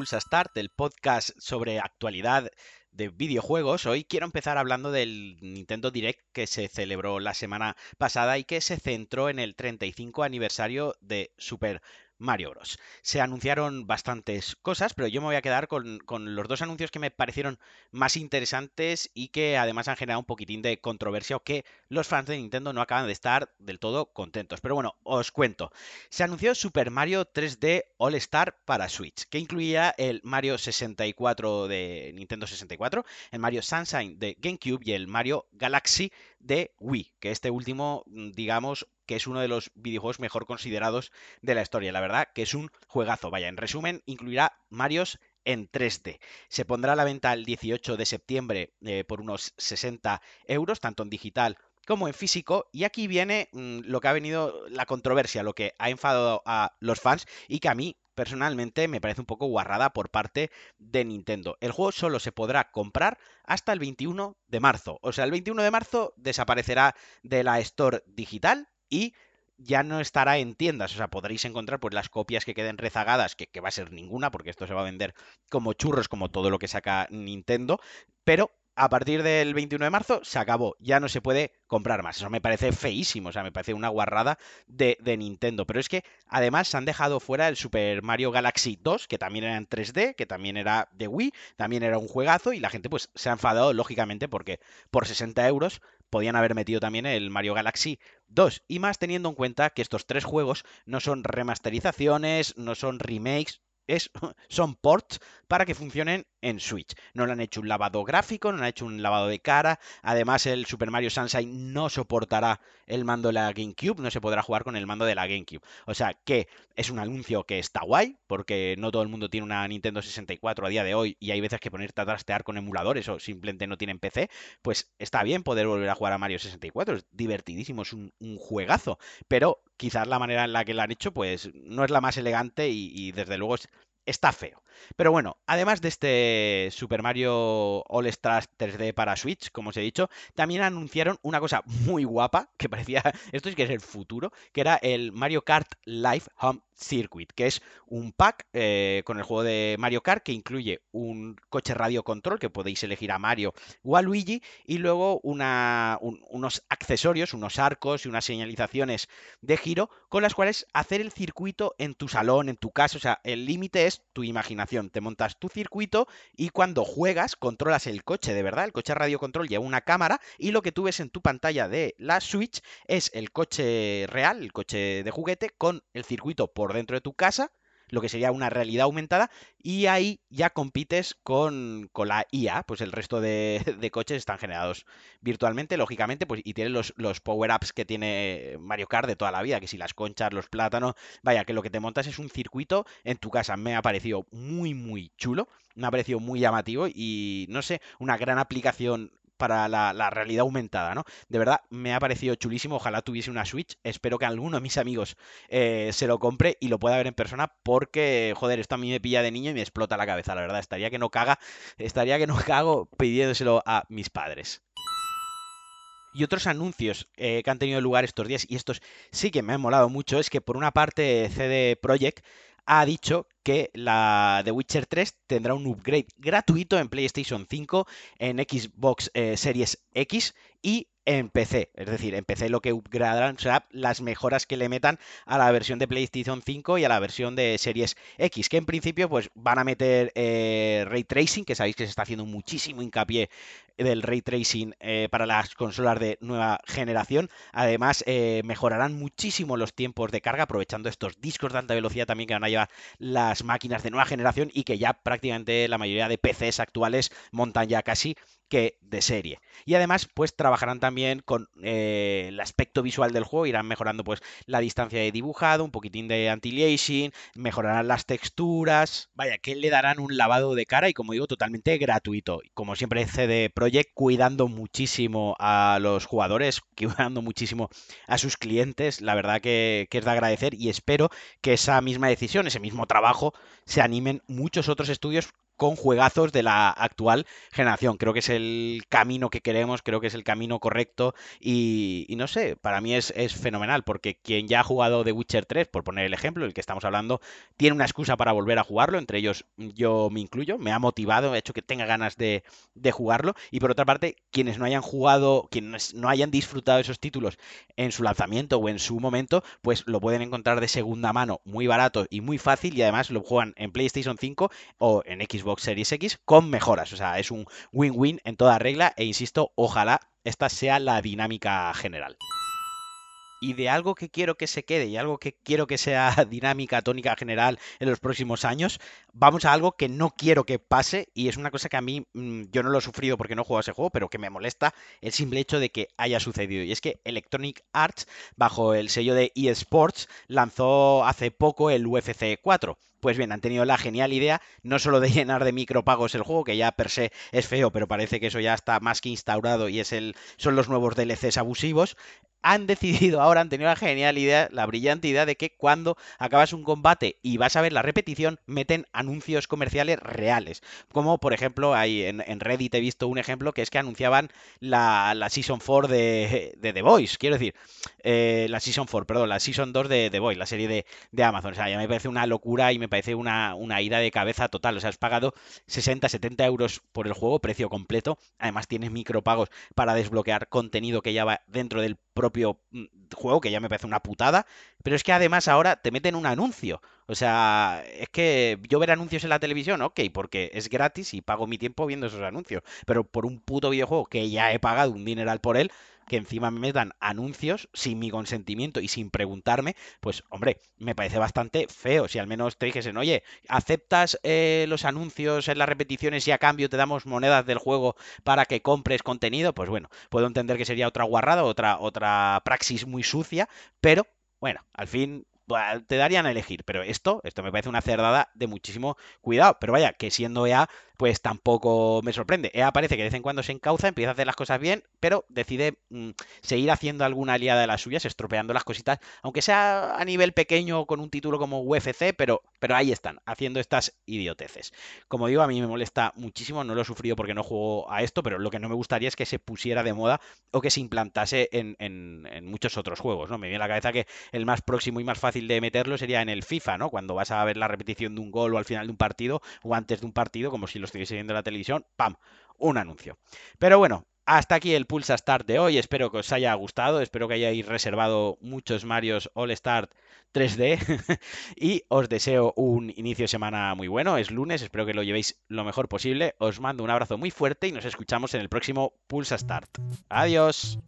Pulsa Start, el podcast sobre actualidad de videojuegos. Hoy quiero empezar hablando del Nintendo Direct que se celebró la semana pasada y que se centró en el 35 aniversario de Super Mario Bros. Se anunciaron bastantes cosas, pero yo me voy a quedar con, los dos anuncios que me parecieron más interesantes y que además han generado un poquitín de controversia o que los fans de Nintendo no acaban de estar del todo contentos. Pero bueno, os cuento. Se anunció Super Mario 3D All Star para Switch, que incluía el Mario 64 de Nintendo 64, el Mario Sunshine de GameCube y el Mario Galaxy de Wii, que este último, mm, digamos, que es uno de los videojuegos mejor considerados de la historia. La verdad que es un juegazo. Vaya, en resumen, incluirá Marios en 3D. Se pondrá a la venta el 18 de septiembre eh, por unos 60 euros, tanto en digital como en físico. Y aquí viene mm, lo que ha venido la controversia, lo que ha enfadado a los fans y que a mí personalmente me parece un poco guarrada por parte de Nintendo. El juego solo se podrá comprar hasta el 21 de marzo. O sea, el 21 de marzo desaparecerá de la Store digital y ya no estará en tiendas. O sea, podréis encontrar pues las copias que queden rezagadas, que, que va a ser ninguna, porque esto se va a vender como churros, como todo lo que saca Nintendo. Pero a partir del 21 de marzo se acabó, ya no se puede comprar más. Eso me parece feísimo, o sea, me parece una guarrada de, Nintendo. Pero es que además se han dejado fuera el Super Mario Galaxy 2, que también era en 3D, que también era de Wii, también era un juegazo y la gente pues se ha enfadado lógicamente porque por 60 euros podían haber metido también el Mario Galaxy 2. Y más teniendo en cuenta que estos tres juegos no son remasterizaciones, no son remakes, es, son ports para que funcionen en Switch. No le han hecho un lavado gráfico, no le han hecho un lavado de cara. Además, el Super Mario Sunshine no soportará el mando de la GameCube, no se podrá jugar con el mando de la GameCube. O sea que es un anuncio que está guay, porque no todo el mundo tiene una Nintendo 64 a día de hoy y hay veces que ponerte a trastear con emuladores o simplemente no tienen PC. Pues está bien poder volver a jugar a Mario 64, es divertidísimo, es un, juegazo. Pero quizás la manera en la que lo han hecho, pues no es la más elegante y desde luego es está feo. Pero bueno, además de este Super Mario All Stars 3D para Switch, como os he dicho, también anunciaron una cosa muy guapa, que parecía, esto es que es el futuro, que era el Mario Kart Live Home Circuit, que es un pack eh, con el juego de Mario Kart que incluye un coche radio control que podéis elegir a Mario o a Luigi y luego unos accesorios, unos arcos y unas señalizaciones de giro con las cuales hacer el circuito en tu salón, en tu casa. O sea, el límite es tu imaginación. Te montas tu circuito y cuando juegas controlas el coche, de verdad. El coche radio control lleva una cámara y lo que tú ves en tu pantalla de la Switch es el coche real, el coche de juguete con el circuito por dentro de tu casa, lo que sería una realidad aumentada, y ahí ya compites con, la IA, pues el resto de, coches están generados virtualmente, lógicamente, pues y tienen los, los power-ups que tiene Mario Kart de toda la vida, que si las conchas, los plátanos, vaya, que lo que te montas es un circuito en tu casa. Me ha parecido muy, muy chulo, me ha parecido muy llamativo y, no sé, una gran aplicación para la, realidad aumentada, ¿no? De verdad, me ha parecido chulísimo. Ojalá tuviese una Switch. Espero que alguno de mis amigos eh, se lo compre y lo pueda ver en persona porque, joder, esto a mí me pilla de niño y me explota la cabeza, la verdad. Estaría que no caga, estaría que no cago pidiéndoselo a mis padres. Y otros anuncios eh, que han tenido lugar estos días, y estos sí que me han molado mucho, es que por una parte CD Projekt ha dicho que la The Witcher 3 tendrá un upgrade gratuito en PlayStation 5, en Xbox eh, Series X y en PC. Es decir, en PC lo que upgradarán será las mejoras que le metan a la versión de PlayStation 5 y a la versión de Series X, que en principio pues van a meter eh, Ray Tracing, que sabéis que se está haciendo muchísimo hincapié del ray tracing eh, para las consolas de nueva generación. Además, mejorarán muchísimo los tiempos de carga, aprovechando estos discos de alta velocidad también que van a llevar las máquinas de nueva generación y que ya prácticamente la mayoría de PCs actuales montan ya casi que de serie. Y además, pues trabajarán también con eh, el aspecto visual del juego, irán mejorando pues la distancia de dibujado, un poquitín de anti-aliasing, mejorarán las texturas, vaya, que le darán un lavado de cara y como digo, totalmente gratuito. Como siempre CD Projekt cuidando muchísimo a los jugadores, cuidando muchísimo a sus clientes, la verdad que, que es de agradecer y espero que esa misma decisión, ese mismo trabajo, se animen muchos otros estudios con juegazos de la actual generación. Creo que es el camino que queremos, creo que es el camino correcto y, no sé, para mí es, fenomenal porque quien ya ha jugado The Witcher 3, por poner el ejemplo, el que estamos hablando, tiene una excusa para volver a jugarlo, entre ellos yo me incluyo, me ha motivado, ha hecho que tenga ganas de, de jugarlo y por otra parte, quienes no hayan jugado, quienes no hayan disfrutado esos títulos en su lanzamiento o en su momento, pues lo pueden encontrar de segunda mano muy barato y muy fácil y además lo juegan en PlayStation 5 o en Xbox Series X con mejoras. O sea, es un win-win en toda regla e insisto, ojalá esta sea la dinámica general y de algo que quiero que se quede y algo que quiero que sea dinámica, tónica general en los próximos años, vamos a algo que no quiero que pase y es una cosa que a mí mm, yo no lo he sufrido porque no juego ese juego, pero que me molesta el simple hecho de que haya sucedido. Y es que Electronic Arts, bajo el sello de eSports, lanzó hace poco el UFC 4. Pues bien, han tenido la genial idea no solo de llenar de micropagos el juego, que ya per se es feo, pero parece que eso ya está más que instaurado y es el, son los nuevos DLCs abusivos, han decidido ahora, han tenido la genial idea, la brillante idea de que cuando acabas un combate y vas a ver la repetición, meten anuncios comerciales reales. Como por ejemplo, hay en, Reddit he visto un ejemplo que es que anunciaban la, Season 4 de, The Voice. Quiero decir, eh, la Season 4, perdón, la Season 2 de The Voice, la serie de, de, Amazon. O sea, ya me parece una locura y me parece una, una ira de cabeza total. O sea, has pagado 60, 70 euros por el juego, precio completo. Además, tienes micropagos para desbloquear contenido que ya va dentro del propio mm, juego, que ya me parece una putada, pero es que además ahora te meten un anuncio. O sea, es que yo ver anuncios en la televisión, ok, porque es gratis y pago mi tiempo viendo esos anuncios, pero por un puto videojuego que ya he pagado un dineral por él, que encima me metan anuncios sin mi consentimiento y sin preguntarme, pues hombre, me parece bastante feo. Si al menos te dijesen, oye, ¿aceptas eh, los anuncios en las repeticiones y a cambio te damos monedas del juego para que compres contenido? Pues bueno, puedo entender que sería otra guarrada, otra, otra praxis muy sucia, pero bueno, al fin te darían a elegir, pero esto, esto me parece una cerdada de muchísimo cuidado. Pero vaya, que siendo EA, pues tampoco me sorprende. EA parece que de vez en cuando se encauza, empieza a hacer las cosas bien, pero decide mm, seguir haciendo alguna aliada de las suyas, estropeando las cositas, aunque sea a nivel pequeño con un título como UFC, pero, pero ahí están, haciendo estas idioteces. Como digo, a mí me molesta muchísimo, no lo he sufrido porque no juego a esto, pero lo que no me gustaría es que se pusiera de moda o que se implantase en, en muchos otros juegos, ¿no? Me viene a la cabeza que el más próximo y más fácil de meterlo sería en el FIFA, ¿no? Cuando vas a ver la repetición de un gol o al final de un partido o antes de un partido, como si lo estuviese viendo en la televisión, ¡pam! Un anuncio. Pero bueno, hasta aquí el Pulsa Start de hoy. Espero que os haya gustado. Espero que hayáis reservado muchos Marios All Start 3D. y os deseo un inicio de semana muy bueno. Es lunes. Espero que lo llevéis lo mejor posible. Os mando un abrazo muy fuerte y nos escuchamos en el próximo Pulsa Start. Adiós.